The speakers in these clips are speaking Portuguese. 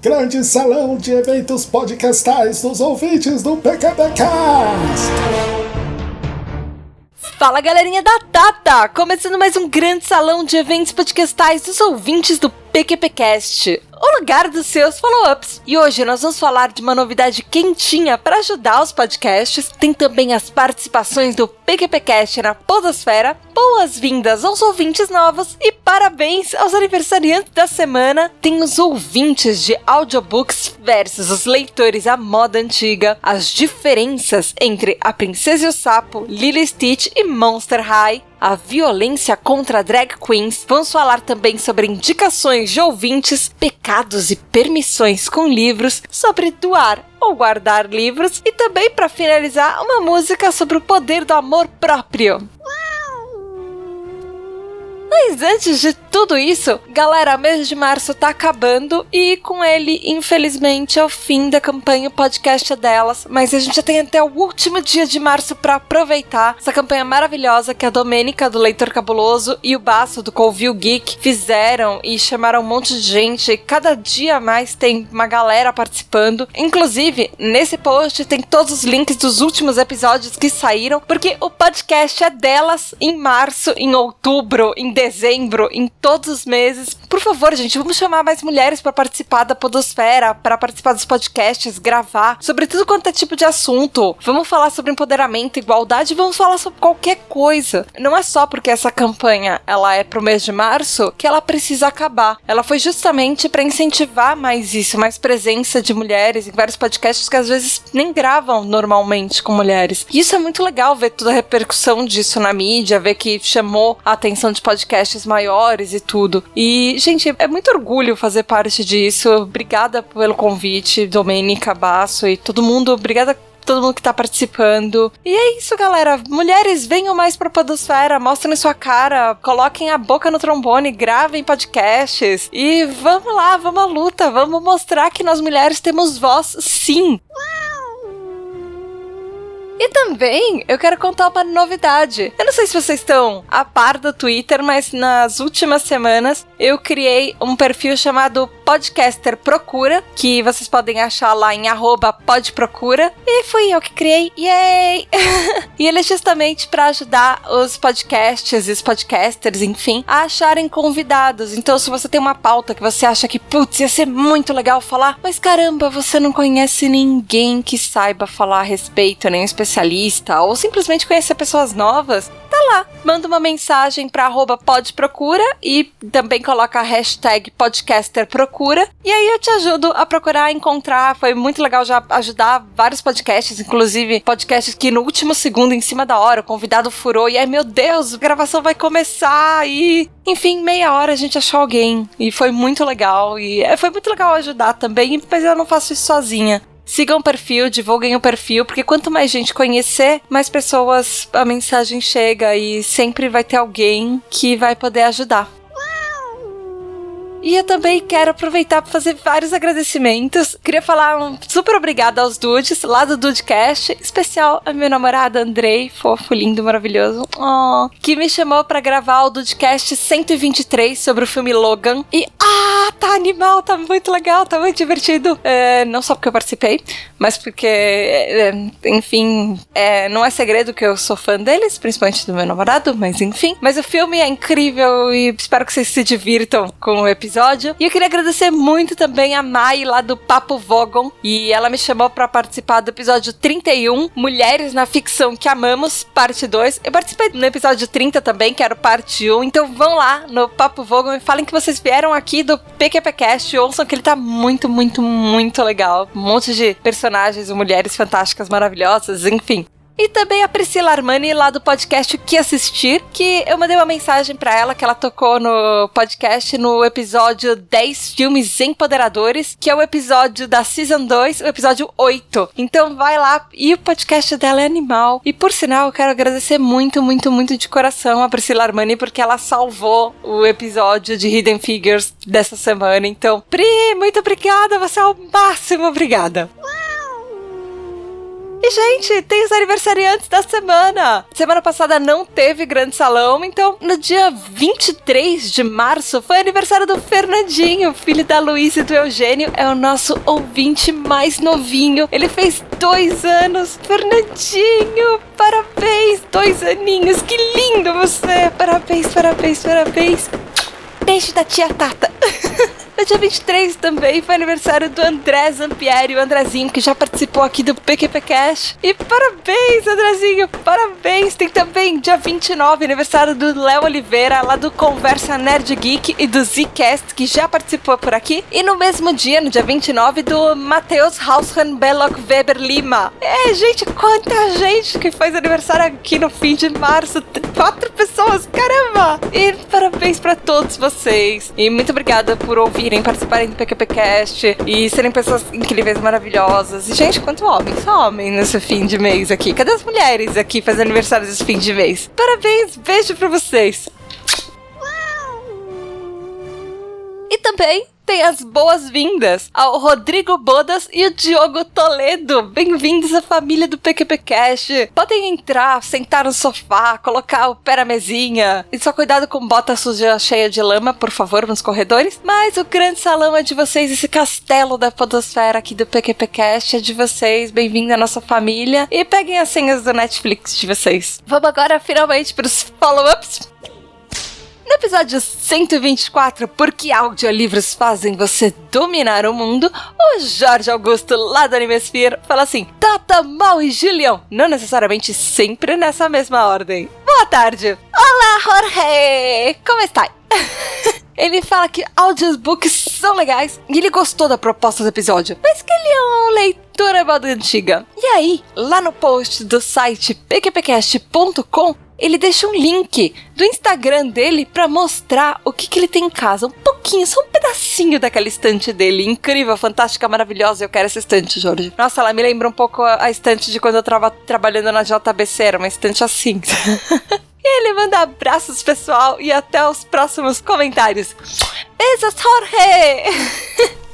Grande salão de eventos podcastais dos ouvintes do PQPcast. Fala galerinha da Tata! Começando mais um grande salão de eventos podcastais dos ouvintes do PQPcast o lugar dos seus follow-ups. E hoje nós vamos falar de uma novidade quentinha para ajudar os podcasts. Tem também as participações do PQPcast na Podosfera. Boas-vindas aos ouvintes novos e parabéns aos aniversariantes da semana. Tem os ouvintes de audiobooks versus os leitores à moda antiga, as diferenças entre A Princesa e o Sapo, Lily Stitch e Monster High a violência contra drag queens. Vamos falar também sobre indicações de ouvintes, pecados e permissões com livros, sobre doar ou guardar livros e também para finalizar uma música sobre o poder do amor próprio. Mas antes de tudo isso, galera, mês de março tá acabando e com ele, infelizmente, é o fim da campanha podcast delas. Mas a gente já tem até o último dia de março para aproveitar essa campanha maravilhosa que a Domênica do Leitor Cabuloso e o Baço do Colville Geek fizeram e chamaram um monte de gente. Cada dia mais tem uma galera participando. Inclusive, nesse post tem todos os links dos últimos episódios que saíram, porque o podcast é delas em março, em outubro, em dezembro, em todos os meses. Por favor, gente, vamos chamar mais mulheres para participar da Podosfera, para participar dos podcasts, gravar sobre tudo quanto é tipo de assunto. Vamos falar sobre empoderamento, igualdade, vamos falar sobre qualquer coisa. Não é só porque essa campanha ela é pro mês de março que ela precisa acabar. Ela foi justamente para incentivar mais isso, mais presença de mulheres em vários podcasts que às vezes nem gravam normalmente com mulheres. E isso é muito legal ver toda a repercussão disso na mídia, ver que chamou a atenção de podcasts maiores e tudo. E, gente, é muito orgulho fazer parte disso. Obrigada pelo convite, Domênica, Basso e todo mundo. Obrigada todo mundo que tá participando. E é isso, galera. Mulheres, venham mais pra Podosfera, mostrem sua cara, coloquem a boca no trombone, gravem podcasts. E vamos lá, vamos à luta, vamos mostrar que nós mulheres temos voz sim. E também eu quero contar uma novidade. Eu não sei se vocês estão a par do Twitter, mas nas últimas semanas eu criei um perfil chamado Podcaster Procura, que vocês podem achar lá em podprocura. E fui eu que criei. Yay! e ele é justamente para ajudar os podcasts e os podcasters, enfim, a acharem convidados. Então, se você tem uma pauta que você acha que, putz, ia ser muito legal falar, mas caramba, você não conhece ninguém que saiba falar a respeito, nem especialista especialista ou simplesmente conhecer pessoas novas, tá lá. Manda uma mensagem para podprocura e também coloca a hashtag podcasterprocura e aí eu te ajudo a procurar, encontrar. Foi muito legal já ajudar vários podcasts, inclusive podcasts que no último segundo, em cima da hora, o convidado furou e aí, meu Deus, a gravação vai começar e... Enfim, meia hora a gente achou alguém e foi muito legal e é, foi muito legal ajudar também, mas eu não faço isso sozinha. Sigam o perfil, divulguem o perfil, porque quanto mais gente conhecer, mais pessoas a mensagem chega e sempre vai ter alguém que vai poder ajudar. E eu também quero aproveitar para fazer vários agradecimentos. Queria falar um super obrigada aos dudes lá do Dudecast, especial a meu namorado Andrei, fofo, lindo, maravilhoso, oh, que me chamou para gravar o Dudecast 123 sobre o filme Logan. E ah, tá animal, tá muito legal, tá muito divertido. É, não só porque eu participei, mas porque, é, enfim, é, não é segredo que eu sou fã deles, principalmente do meu namorado, mas enfim. Mas o filme é incrível e espero que vocês se divirtam com o episódio episódio. E eu queria agradecer muito também a Mai lá do Papo Vogon. E ela me chamou para participar do episódio 31, Mulheres na Ficção que Amamos, parte 2. Eu participei no episódio 30 também, que era parte 1. Então vão lá no Papo Vogon e falem que vocês vieram aqui do PQPcast. Ouçam que ele tá muito, muito, muito legal. Um monte de personagens, mulheres fantásticas, maravilhosas, enfim. E também a Priscila Armani, lá do podcast O Que Assistir, que eu mandei uma mensagem para ela que ela tocou no podcast no episódio 10 Filmes Empoderadores, que é o episódio da Season 2, o episódio 8. Então vai lá e o podcast dela é animal. E por sinal, eu quero agradecer muito, muito, muito de coração a Priscila Armani, porque ela salvou o episódio de Hidden Figures dessa semana. Então, Pri, muito obrigada, você é o máximo, obrigada. E, gente, tem os aniversariantes da semana. Semana passada não teve grande salão, então no dia 23 de março foi aniversário do Fernandinho, filho da Luísa e do Eugênio. É o nosso ouvinte mais novinho. Ele fez dois anos. Fernandinho, parabéns! Dois aninhos, que lindo você! Parabéns, parabéns, parabéns! Beijo da tia Tata. No dia 23 também foi aniversário do André Zampieri, o Andrezinho, que já participou aqui do PQP Cash. E parabéns, Andrezinho, parabéns! Tem também dia 29, aniversário do Léo Oliveira, lá do Conversa Nerd Geek e do Zcast, que já participou por aqui. E no mesmo dia, no dia 29, do Matheus Haushan Belloc Weber Lima. É, gente, quanta gente que faz aniversário aqui no fim de março. Quatro pessoas, caramba! E parabéns para todos vocês. E muito obrigada por ouvir irem participarem do PQPcast e serem pessoas incríveis, maravilhosas. E, gente, quanto homem? Só homem nesse fim de mês aqui. Cadê as mulheres aqui fazendo aniversário desse fim de mês? Parabéns, beijo pra vocês. E também tem as boas-vindas ao Rodrigo Bodas e o Diogo Toledo. Bem-vindos à família do PQP Cash. Podem entrar, sentar no sofá, colocar o pé na mesinha. E só cuidado com bota suja cheia de lama, por favor, nos corredores. Mas o grande salão é de vocês, esse castelo da podosfera aqui do PQP Cash é de vocês. Bem-vindo à nossa família. E peguem as senhas do Netflix de vocês. Vamos agora finalmente para os follow-ups. No episódio 124, Por que audiolivros fazem você dominar o mundo? O Jorge Augusto, lá do Animesphere, fala assim: Tata, Mal e Julião. Não necessariamente sempre nessa mesma ordem. Boa tarde. Olá, Jorge. Como está? Ele fala que audiobooks são legais e ele gostou da proposta do episódio, mas que ele é um leitor é moda antiga. E aí, lá no post do site pqpcast.com, ele deixa um link do Instagram dele para mostrar o que, que ele tem em casa. Um pouquinho, só um pedacinho daquela estante dele. Incrível, fantástica, maravilhosa. Eu quero essa estante, Jorge. Nossa, ela me lembra um pouco a, a estante de quando eu tava trabalhando na JBC. Era uma estante assim. E ele manda abraços, pessoal, e até os próximos comentários. Beijos, Jorge!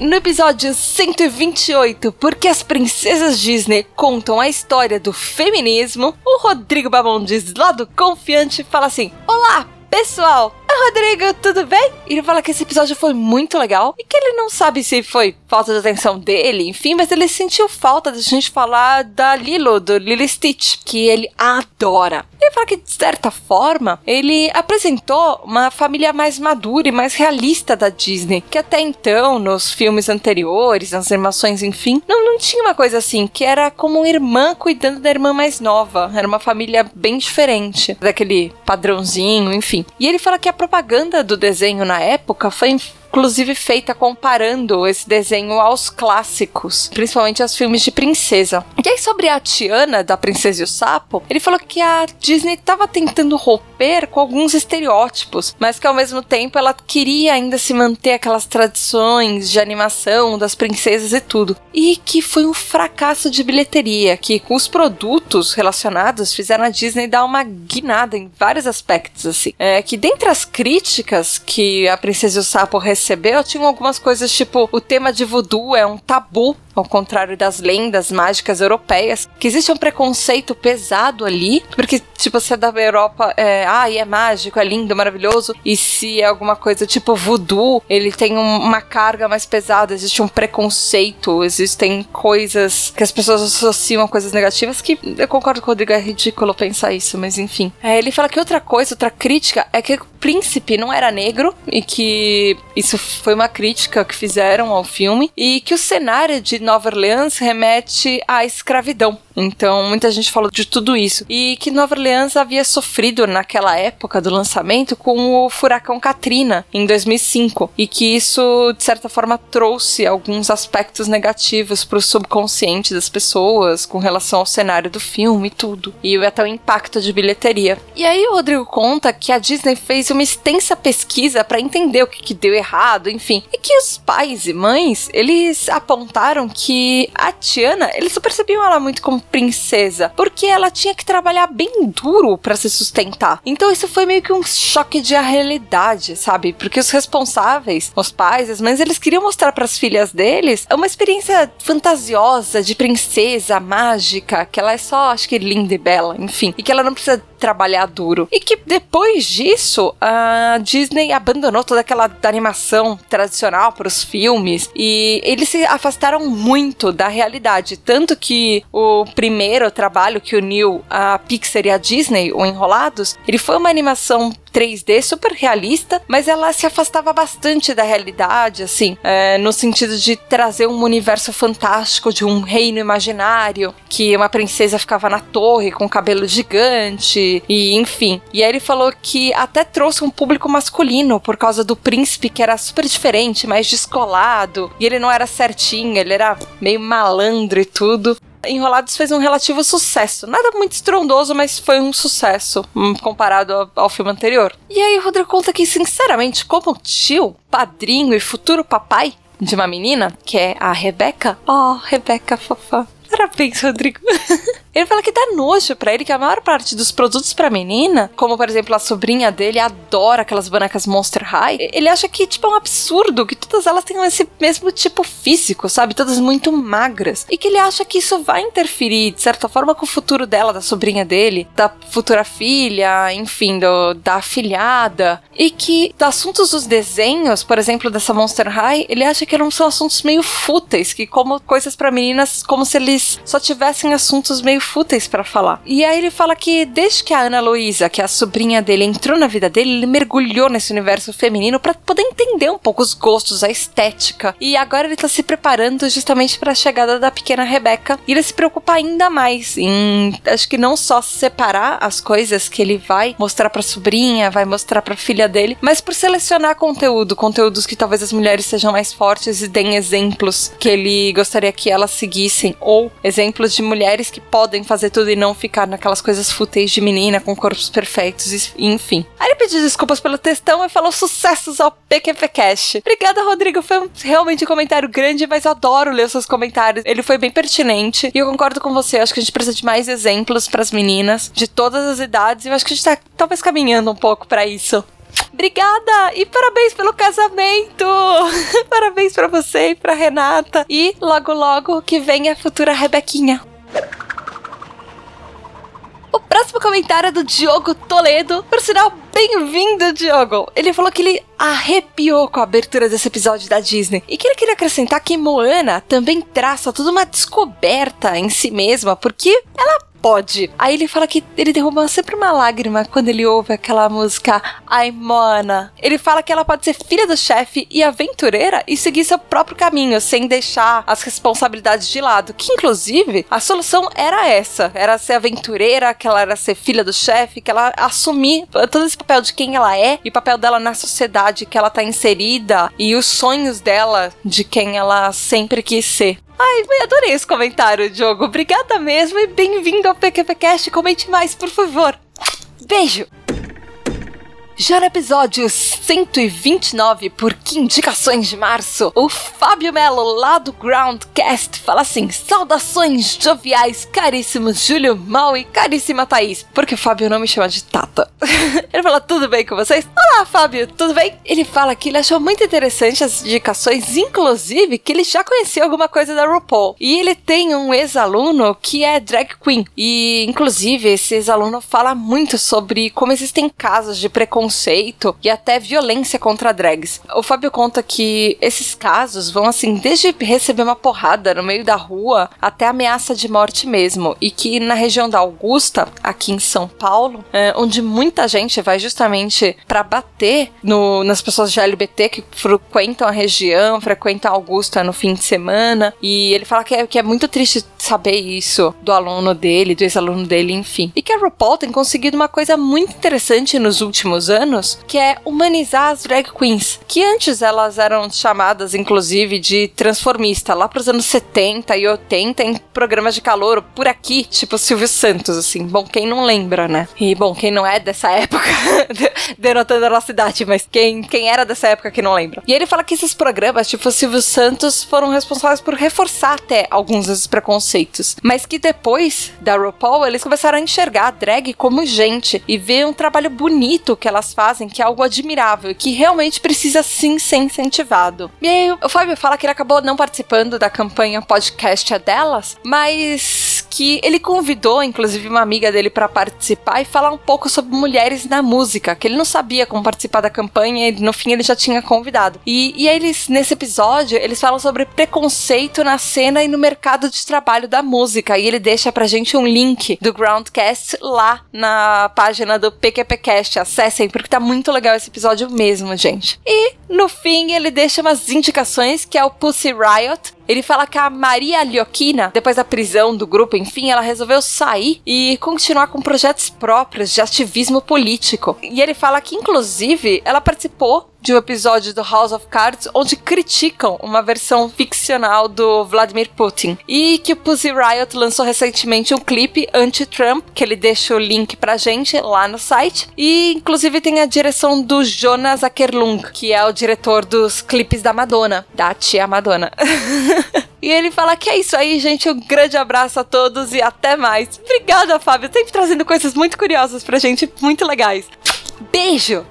No episódio 128, Porque as princesas Disney contam a história do feminismo, o Rodrigo Bamondes, lá do Confiante, fala assim: Olá, pessoal! Rodrigo, tudo bem? Ele fala que esse episódio foi muito legal e que ele não sabe se foi falta de atenção dele, enfim, mas ele sentiu falta de gente falar da Lilo, do Lilo Stitch, que ele adora. Ele fala que, de certa forma, ele apresentou uma família mais madura e mais realista da Disney, que até então, nos filmes anteriores, nas animações, enfim, não, não tinha uma coisa assim, que era como uma irmã cuidando da irmã mais nova. Era uma família bem diferente daquele padrãozinho, enfim. E ele fala que a propaganda do desenho na época foi inclusive feita comparando esse desenho aos clássicos, principalmente aos filmes de princesa. E aí, sobre a Tiana, da Princesa e o Sapo, ele falou que a Disney estava tentando romper com alguns estereótipos, mas que ao mesmo tempo ela queria ainda se manter aquelas tradições de animação das princesas e tudo. E que foi um fracasso de bilheteria, que com os produtos relacionados fizeram a Disney dar uma guinada em vários aspectos, assim. É que dentre as críticas que a Princesa e o Sapo recebeu, tinham algumas coisas tipo: o tema de voodoo é um tabu ao contrário das lendas mágicas europeias, que existe um preconceito pesado ali, porque, tipo, se é da Europa, é, ah, é mágico, é lindo, maravilhoso, e se é alguma coisa tipo voodoo, ele tem um, uma carga mais pesada, existe um preconceito, existem coisas que as pessoas associam a coisas negativas, que eu concordo com o Rodrigo, é ridículo pensar isso, mas enfim. É, ele fala que outra coisa, outra crítica, é que príncipe não era negro, e que isso foi uma crítica que fizeram ao filme, e que o cenário de Nova Orleans remete à escravidão. Então, muita gente falou de tudo isso. E que Nova Orleans havia sofrido naquela época do lançamento com o furacão Katrina em 2005 e que isso de certa forma trouxe alguns aspectos negativos para o subconsciente das pessoas com relação ao cenário do filme e tudo. E até o impacto de bilheteria. E aí o Rodrigo conta que a Disney fez uma extensa pesquisa para entender o que, que deu errado, enfim, e que os pais e mães, eles apontaram que a Tiana, eles só percebiam ela muito como princesa, porque ela tinha que trabalhar bem duro para se sustentar. Então isso foi meio que um choque de realidade, sabe? Porque os responsáveis, os pais, as mães, eles queriam mostrar para as filhas deles uma experiência fantasiosa de princesa mágica, que ela é só, acho que linda e bela, enfim, e que ela não precisa trabalhar duro. E que depois disso, a Disney abandonou toda aquela animação tradicional para os filmes e eles se afastaram muito da realidade. Tanto que o primeiro trabalho que uniu a Pixar e a Disney, o Enrolados, ele foi uma animação 3D super realista, mas ela se afastava bastante da realidade, assim, é, no sentido de trazer um universo fantástico de um reino imaginário, que uma princesa ficava na torre com cabelo gigante, e enfim. E aí ele falou que até trouxe um público masculino por causa do príncipe que era super diferente, mais descolado, e ele não era certinho, ele era meio malandro e tudo. Enrolados fez um relativo sucesso. Nada muito estrondoso, mas foi um sucesso hum, comparado ao, filme anterior. E aí o Rodrigo conta que, sinceramente, como tio, padrinho e futuro papai de uma menina, que é a Rebeca. Oh, Rebeca fofa. Parabéns, Rodrigo. Ele fala que dá nojo para ele que a maior parte dos produtos para menina, como por exemplo a sobrinha dele adora aquelas bonecas Monster High, ele acha que tipo é um absurdo que todas elas tenham esse mesmo tipo físico, sabe? Todas muito magras. E que ele acha que isso vai interferir de certa forma com o futuro dela, da sobrinha dele, da futura filha, enfim, do, da afilhada. E que assuntos dos desenhos, por exemplo, dessa Monster High, ele acha que não são assuntos meio fúteis, que como coisas para meninas, como se eles só tivessem assuntos meio fúteis para falar. E aí ele fala que desde que a Ana Luísa, que é a sobrinha dele, entrou na vida dele, ele mergulhou nesse universo feminino para poder entender um pouco os gostos, a estética. E agora ele tá se preparando justamente para a chegada da pequena Rebeca. E ele se preocupa ainda mais em, acho que não só separar as coisas que ele vai mostrar para sobrinha, vai mostrar para filha dele, mas por selecionar conteúdo, conteúdos que talvez as mulheres sejam mais fortes e deem exemplos que ele gostaria que elas seguissem ou exemplos de mulheres que podem fazer tudo e não ficar naquelas coisas fúteis de menina com corpos perfeitos, enfim. Aí ele pediu desculpas pelo textão e falou sucessos ao PQP Cash. Obrigada, Rodrigo. Foi um, realmente um comentário grande, mas eu adoro ler os seus comentários. Ele foi bem pertinente e eu concordo com você. Acho que a gente precisa de mais exemplos para as meninas de todas as idades e eu acho que a gente tá talvez caminhando um pouco para isso. Obrigada! E parabéns pelo casamento! parabéns para você e pra Renata. E logo, logo que vem a futura Rebequinha. O próximo comentário é do Diogo Toledo. Por sinal, bem-vindo, Diogo! Ele falou que ele arrepiou com a abertura desse episódio da Disney e que ele queria acrescentar que Moana também traça toda uma descoberta em si mesma, porque ela pode. Aí ele fala que ele derruba sempre uma lágrima quando ele ouve aquela música Ai Mona. Ele fala que ela pode ser filha do chefe e aventureira e seguir seu próprio caminho, sem deixar as responsabilidades de lado. Que inclusive a solução era essa: era ser aventureira, que ela era ser filha do chefe, que ela assumir todo esse papel de quem ela é e o papel dela na sociedade que ela tá inserida e os sonhos dela de quem ela sempre quis ser. Ai, adorei esse comentário, Diogo. Obrigada mesmo e bem-vindo ao PQPcast. Comente mais, por favor. Beijo! Já no episódio 129, por que indicações de março, o Fábio Melo, lá do Groundcast, fala assim: Saudações joviais, caríssimos Júlio Mal e caríssima Thaís, porque o Fábio não me chama de Tata. ele fala: Tudo bem com vocês? Olá, Fábio, tudo bem? Ele fala que ele achou muito interessante as indicações, inclusive que ele já conhecia alguma coisa da RuPaul. E ele tem um ex-aluno que é drag queen. E, inclusive, esse ex-aluno fala muito sobre como existem casos de preconceito preconceito e até violência contra drags. O Fábio conta que esses casos vão assim, desde receber uma porrada no meio da rua até ameaça de morte mesmo. E que na região da Augusta, aqui em São Paulo, é, onde muita gente vai justamente para bater no, nas pessoas de LBT que frequentam a região, frequentam Augusta no fim de semana. E ele fala que é, que é muito triste saber isso do aluno dele, do ex-aluno dele, enfim. E que a RuPaul tem conseguido uma coisa muito interessante nos últimos anos, que é humanizar as drag queens, que antes elas eram chamadas, inclusive, de transformista, lá pros anos 70 e 80, em programas de calor por aqui, tipo Silvio Santos, assim. Bom, quem não lembra, né? E, bom, quem não é dessa época, denotando a nossa idade, mas quem, quem era dessa época que não lembra. E ele fala que esses programas, tipo Silvio Santos, foram responsáveis por reforçar até alguns desses preconceitos, mas que depois da RuPaul, eles começaram a enxergar a drag como gente e ver um trabalho bonito que elas fazem, que é algo admirável, que realmente precisa sim ser incentivado. E aí o Fábio fala que ele acabou não participando da campanha podcast delas, mas que ele convidou, inclusive, uma amiga dele para participar e falar um pouco sobre mulheres na música, que ele não sabia como participar da campanha e no fim ele já tinha convidado. E, e eles, nesse episódio, eles falam sobre preconceito na cena e no mercado de trabalho da música. E ele deixa pra gente um link do Groundcast lá na página do PQPcast. Acessem, porque tá muito legal esse episódio mesmo, gente. E no fim ele deixa umas indicações que é o Pussy Riot, ele fala que a Maria Lioquina, depois da prisão do grupo, enfim, ela resolveu sair e continuar com projetos próprios de ativismo político. E ele fala que, inclusive, ela participou de um episódio do House of Cards onde criticam uma versão ficcional do Vladimir Putin. E que o Pussy Riot lançou recentemente um clipe anti-Trump, que ele deixa o link pra gente lá no site. E inclusive tem a direção do Jonas Akerlung, que é o diretor dos clipes da Madonna, da tia Madonna. E ele fala que é isso aí, gente. Um grande abraço a todos e até mais. Obrigada, Fábio. Sempre trazendo coisas muito curiosas pra gente, muito legais. Beijo!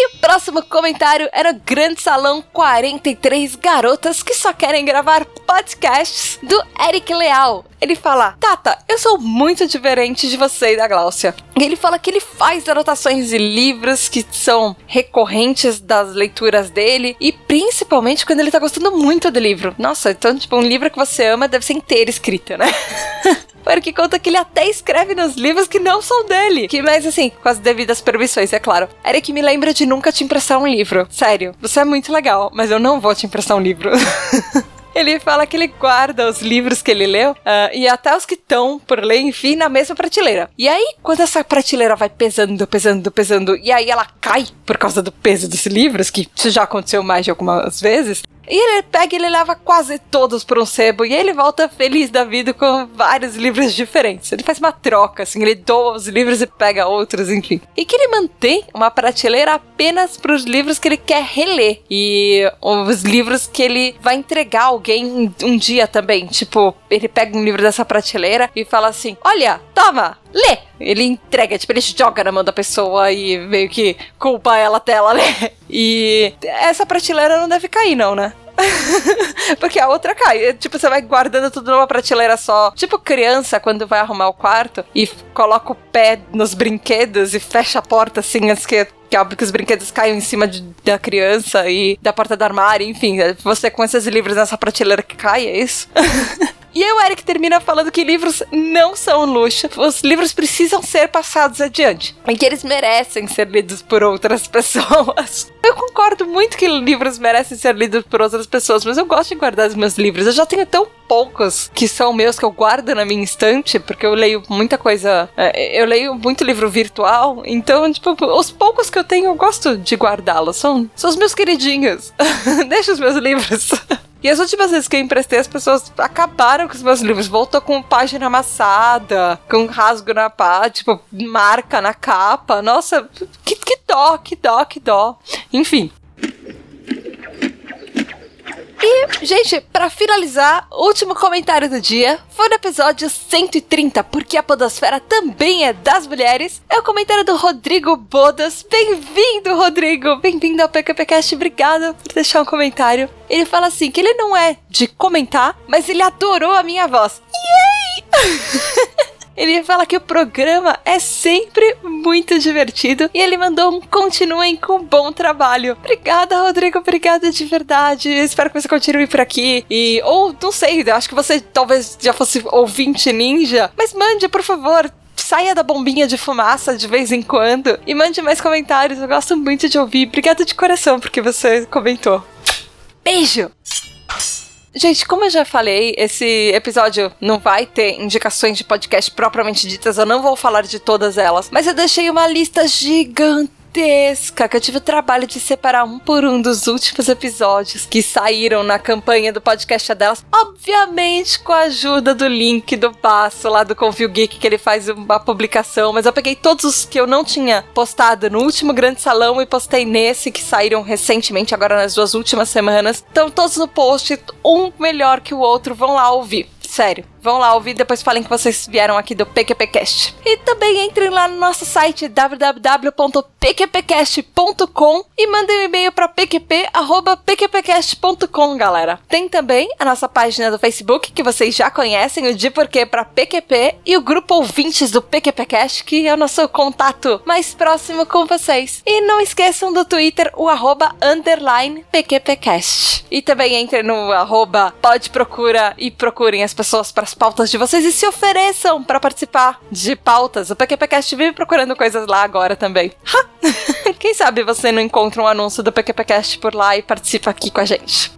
E o próximo comentário era o Grande Salão 43 Garotas que só querem gravar podcasts do Eric Leal. Ele fala: Tata, eu sou muito diferente de você e da Gláucia. Ele fala que ele faz anotações de livros que são recorrentes das leituras dele e principalmente quando ele tá gostando muito do livro. Nossa, então, tipo, um livro que você ama deve ser inteiro escrito, né? porque conta que ele até escreve nos livros que não são dele. Que, mas assim, com as devidas permissões, é claro. Eric me lembra de nunca te emprestar um livro. Sério, você é muito legal, mas eu não vou te emprestar um livro. Ele fala que ele guarda os livros que ele leu uh, e até os que estão por ler, enfim, na mesma prateleira. E aí, quando essa prateleira vai pesando, pesando, pesando, e aí ela cai por causa do peso dos livros, que isso já aconteceu mais de algumas vezes, e ele pega e ele leva quase todos para um sebo e ele volta feliz da vida com vários livros diferentes. Ele faz uma troca, assim, ele doa os livros e pega outros, enfim. E que ele mantém uma prateleira apenas para os livros que ele quer reler e os livros que ele vai entregar a alguém um dia também. Tipo, ele pega um livro dessa prateleira e fala assim: Olha, toma, lê. Ele entrega, tipo, ele joga na mão da pessoa e meio que culpa ela até ela ler. E essa prateleira não deve cair, não, né? Porque a outra cai. Tipo, você vai guardando tudo numa prateleira só. Tipo criança, quando vai arrumar o quarto e coloca o pé nos brinquedos e fecha a porta assim antes que que é óbvio que os brinquedos caiam em cima de, da criança e da porta do armário, enfim. Você com esses livros nessa prateleira que cai, é isso? E aí o Eric termina falando que livros não são luxo, os livros precisam ser passados adiante e que eles merecem ser lidos por outras pessoas. Eu concordo muito que livros merecem ser lidos por outras pessoas, mas eu gosto de guardar os meus livros. Eu já tenho tão poucos que são meus que eu guardo na minha estante, porque eu leio muita coisa. É, eu leio muito livro virtual, então, tipo, os poucos que eu tenho eu gosto de guardá-los. São, são os meus queridinhos. Deixa os meus livros. E as últimas vezes que eu emprestei, as pessoas acabaram com os meus livros. Voltou com página amassada, com rasgo na pá, tipo, marca na capa. Nossa, que, que dó, que dó, que dó. Enfim. E, gente, para finalizar, último comentário do dia foi no episódio 130, porque a Podosfera também é das mulheres. É o comentário do Rodrigo Bodas. Bem-vindo, Rodrigo! Bem-vindo ao PQPcast, obrigada por deixar um comentário. Ele fala assim: que ele não é de comentar, mas ele adorou a minha voz. Yay! Ele fala que o programa é sempre muito divertido e ele mandou um continuem com bom trabalho. Obrigada, Rodrigo, obrigada de verdade. Espero que você continue por aqui. E, ou, não sei, acho que você talvez já fosse ouvinte ninja, mas mande, por favor, saia da bombinha de fumaça de vez em quando e mande mais comentários. Eu gosto muito de ouvir. Obrigada de coração porque você comentou. Beijo! Gente, como eu já falei, esse episódio não vai ter indicações de podcast propriamente ditas, eu não vou falar de todas elas, mas eu deixei uma lista gigante gigantesca que eu tive o trabalho de separar um por um dos últimos episódios que saíram na campanha do podcast delas, obviamente com a ajuda do link do passo lá do Confio Geek que ele faz uma publicação, mas eu peguei todos os que eu não tinha postado no último grande salão e postei nesse que saíram recentemente agora nas duas últimas semanas. Então todos no post, um melhor que o outro, vão lá ouvir. Sério. Vão lá ouvir, depois falem que vocês vieram aqui do PQPcast. E também entrem lá no nosso site www.pqpcast.com e mandem um e-mail para pqp@pqpcast.com, galera. Tem também a nossa página do Facebook que vocês já conhecem, o de porquê para PQP e o grupo ouvintes do PQPcast, que é o nosso contato mais próximo com vocês. E não esqueçam do Twitter, o arroba underline PQPcast. E também entrem no arroba pode procura e procurem as pessoas para as pautas de vocês e se ofereçam para participar de pautas. O PQPcast vive procurando coisas lá agora também. Quem sabe você não encontra um anúncio do PQPcast por lá e participa aqui com a gente.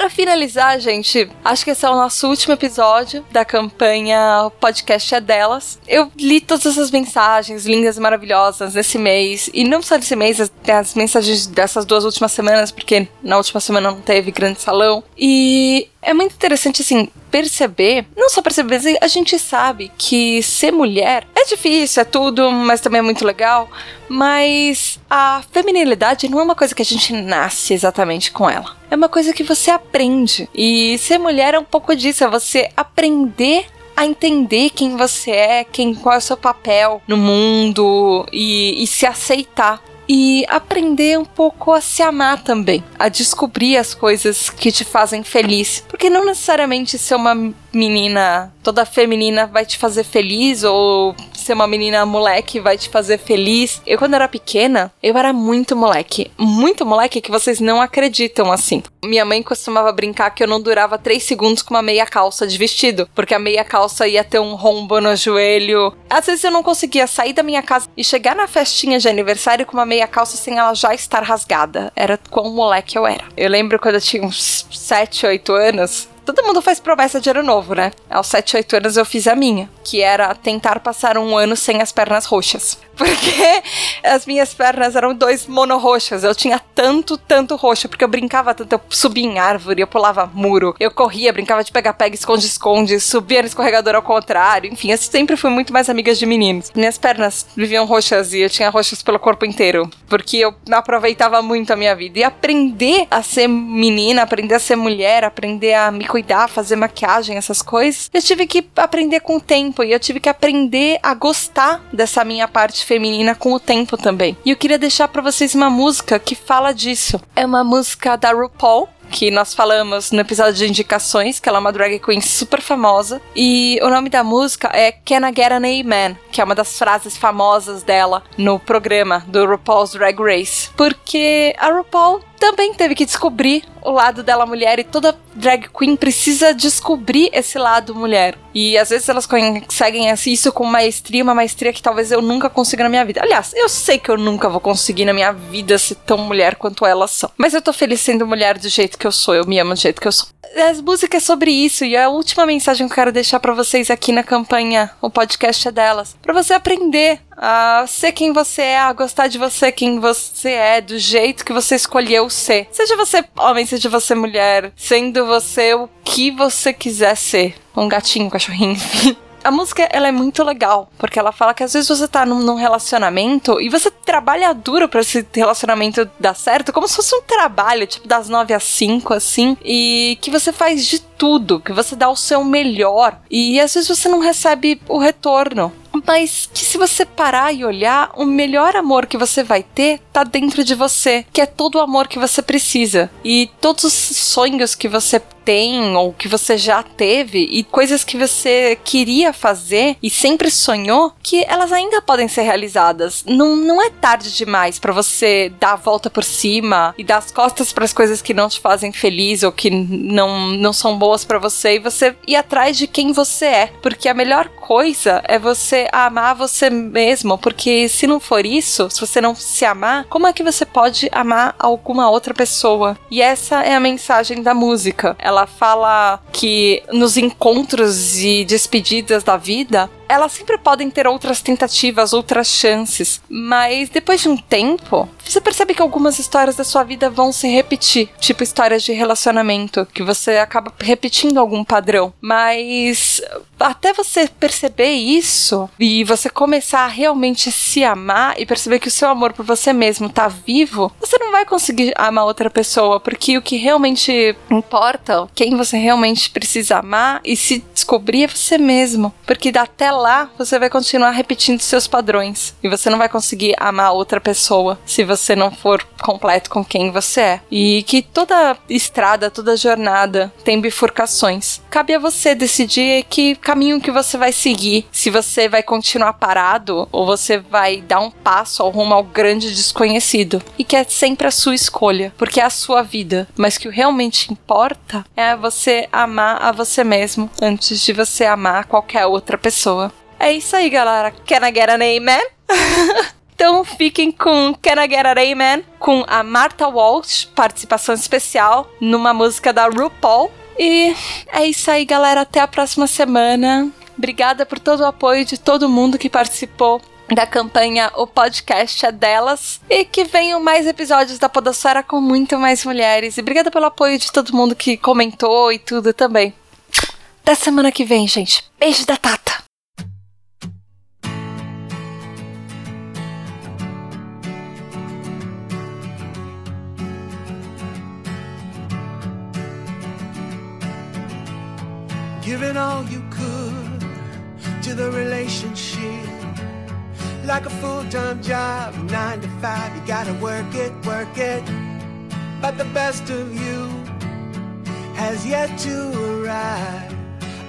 Para finalizar, gente, acho que esse é o nosso último episódio da campanha o Podcast é Delas. Eu li todas essas mensagens lindas e maravilhosas nesse mês. E não só nesse mês, as mensagens dessas duas últimas semanas, porque na última semana não teve grande salão. E é muito interessante, assim, perceber, não só perceber, a gente sabe que ser mulher é difícil, é tudo, mas também é muito legal. Mas a feminilidade não é uma coisa que a gente nasce exatamente com ela. É uma coisa que você aprende. E ser mulher é um pouco disso, é você aprender a entender quem você é, quem qual é o seu papel no mundo e, e se aceitar e aprender um pouco a se amar também, a descobrir as coisas que te fazem feliz, porque não necessariamente ser uma menina toda feminina vai te fazer feliz ou ser uma menina moleque vai te fazer feliz. Eu, quando era pequena, eu era muito moleque. Muito moleque que vocês não acreditam assim. Minha mãe costumava brincar que eu não durava três segundos com uma meia calça de vestido, porque a meia calça ia ter um rombo no joelho. Às vezes eu não conseguia sair da minha casa e chegar na festinha de aniversário com uma meia calça sem ela já estar rasgada. Era quão moleque eu era. Eu lembro quando eu tinha uns 7, 8 anos, Todo mundo faz promessa de ano novo, né? Aos 7, 8 anos eu fiz a minha, que era tentar passar um ano sem as pernas roxas. Porque as minhas pernas eram dois monorroxas. Eu tinha tanto, tanto roxo, porque eu brincava tanto. Eu subia em árvore, eu pulava muro, eu corria, brincava de pegar-pega, esconde-esconde, subia no escorregador ao contrário. Enfim, eu sempre fui muito mais amiga de meninos. Minhas pernas viviam roxas e eu tinha roxas pelo corpo inteiro, porque eu aproveitava muito a minha vida. E aprender a ser menina, aprender a ser mulher, aprender a me cuidar, fazer maquiagem, essas coisas, eu tive que aprender com o tempo e eu tive que aprender a gostar dessa minha parte feminina com o tempo também. E eu queria deixar para vocês uma música que fala disso. É uma música da RuPaul, que nós falamos no episódio de indicações, que ela é uma drag queen super famosa. E o nome da música é Can I Get an Amen? Que é uma das frases famosas dela no programa do RuPaul's Drag Race. Porque a RuPaul também teve que descobrir o lado dela mulher e toda drag queen precisa descobrir esse lado mulher. E às vezes elas conseguem isso com maestria, uma maestria que talvez eu nunca consiga na minha vida. Aliás, eu sei que eu nunca vou conseguir na minha vida ser tão mulher quanto elas são. Mas eu tô feliz sendo mulher do jeito que eu sou, eu me amo do jeito que eu sou. As músicas sobre isso e a última mensagem que eu quero deixar para vocês aqui na campanha, o podcast é delas, para você aprender a ser quem você é, a gostar de você quem você é, do jeito que você escolheu ser. Seja você homem, seja você mulher, sendo você o que você quiser ser. Um gatinho, um cachorrinho, enfim. A música, ela é muito legal, porque ela fala que às vezes você tá num, num relacionamento e você trabalha duro para esse relacionamento dar certo, como se fosse um trabalho, tipo das nove às cinco, assim, e que você faz de tudo, que você dá o seu melhor, e às vezes você não recebe o retorno mas que se você parar e olhar, o melhor amor que você vai ter tá dentro de você, que é todo o amor que você precisa. E todos os sonhos que você tem ou que você já teve e coisas que você queria fazer e sempre sonhou, que elas ainda podem ser realizadas. Não, não é tarde demais para você dar a volta por cima e dar as costas para as coisas que não te fazem feliz ou que não, não são boas para você e você ir atrás de quem você é, porque a melhor coisa é você amar você mesmo, porque se não for isso, se você não se amar, como é que você pode amar alguma outra pessoa? E essa é a mensagem da música. Ela fala que nos encontros e despedidas da vida, elas sempre podem ter outras tentativas, outras chances, mas depois de um tempo, você percebe que algumas histórias da sua vida vão se repetir, tipo histórias de relacionamento, que você acaba repetindo algum padrão. Mas até você perceber isso e você começar a realmente se amar e perceber que o seu amor por você mesmo tá vivo, você não vai conseguir amar outra pessoa, porque o que realmente importa, quem você realmente precisa amar e se descobrir é você mesmo, porque até lá você vai continuar repetindo seus padrões e você não vai conseguir amar outra pessoa se você não for completo com quem você é. E que toda estrada, toda jornada tem bifurcações. Cabe a você decidir que caminho que você vai seguir, se você vai continuar parado ou você vai dar um passo ao rumo ao grande desconhecido. E que é sempre a sua escolha, porque é a sua vida, mas que o realmente importa é você amar a você mesmo antes de você amar qualquer outra pessoa. É isso aí, galera. Can I get an amen? então fiquem com Can I Get an Amen? Com a Martha Walsh, participação especial numa música da RuPaul. E é isso aí, galera. Até a próxima semana. Obrigada por todo o apoio de todo mundo que participou da campanha O Podcast é Delas e que venham mais episódios da Podosfera com muito mais mulheres. E obrigada pelo apoio de todo mundo que comentou e tudo também. Até semana que vem, gente. Beijo da Tata! All you could to the relationship. Like a full time job, nine to five, you gotta work it, work it. But the best of you has yet to arrive.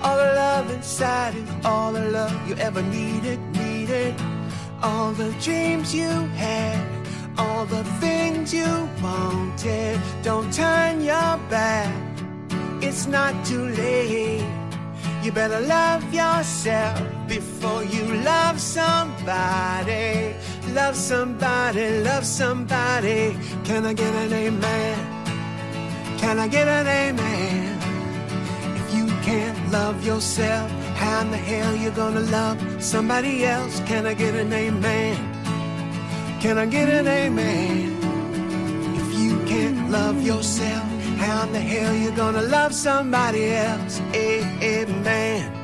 All the love inside is all the love you ever needed, needed. All the dreams you had, all the things you wanted. Don't turn your back, it's not too late. You better love yourself before you love somebody. Love somebody, love somebody. Can I get an amen? Can I get an amen? If you can't love yourself, how in the hell you gonna love somebody else? Can I get an amen? Can I get an amen? If you can't love yourself, how in the hell you gonna love somebody else? Eh, eh, Amen.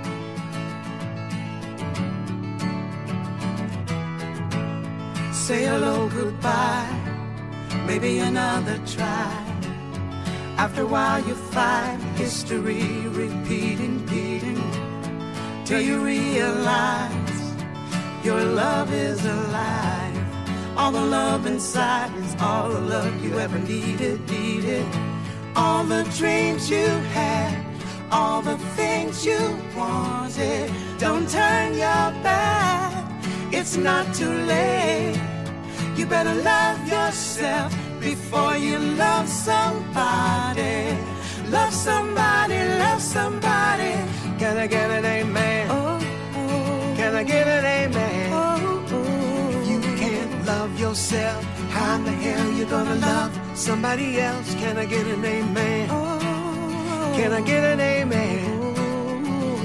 Say hello, goodbye, maybe another try. After a while you find history repeating, repeating, till you realize your love is alive. All the love inside is all the love you ever needed, needed. All the dreams you had, all the things you wanted. Don't turn your back, it's not too late. You better love yourself before you love somebody. Love somebody, love somebody. Can I get an amen? Oh, oh, Can I get an amen? oh. If you can't love yourself, how in the hell you gonna love somebody else? Can I get an amen? Can I get an amen?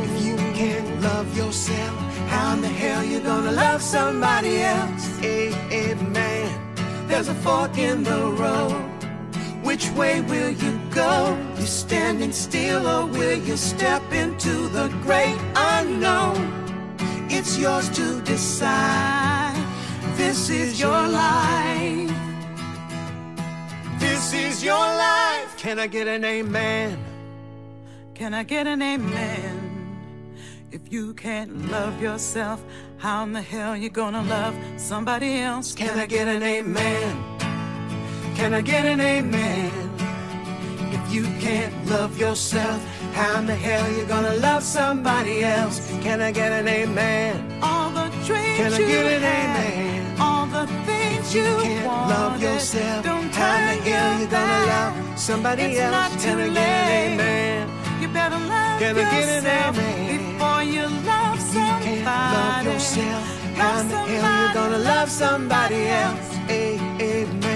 If you can't love yourself, how in the hell you gonna love somebody else? Amen. There's a fork in the road. Which way will you go? You standing still or will you step into the great unknown? It's yours to decide. This is your life. This is your life. Can I get an amen? Can I get an amen? If you can't love yourself, how in the hell you gonna love somebody else? Can I get an amen? Can I get an amen? If you can't love yourself, how in the hell you gonna love somebody else? Can I get an amen? All the dreams Can I you get an had, amen? all the things You you, can't love yourself, don't how in the hell you gonna love somebody It's else? not Can I too get an late. amen? You better love Can I get an amen? before you love somebody. You can't love yourself. How in the hell you gonna love somebody else? Amen.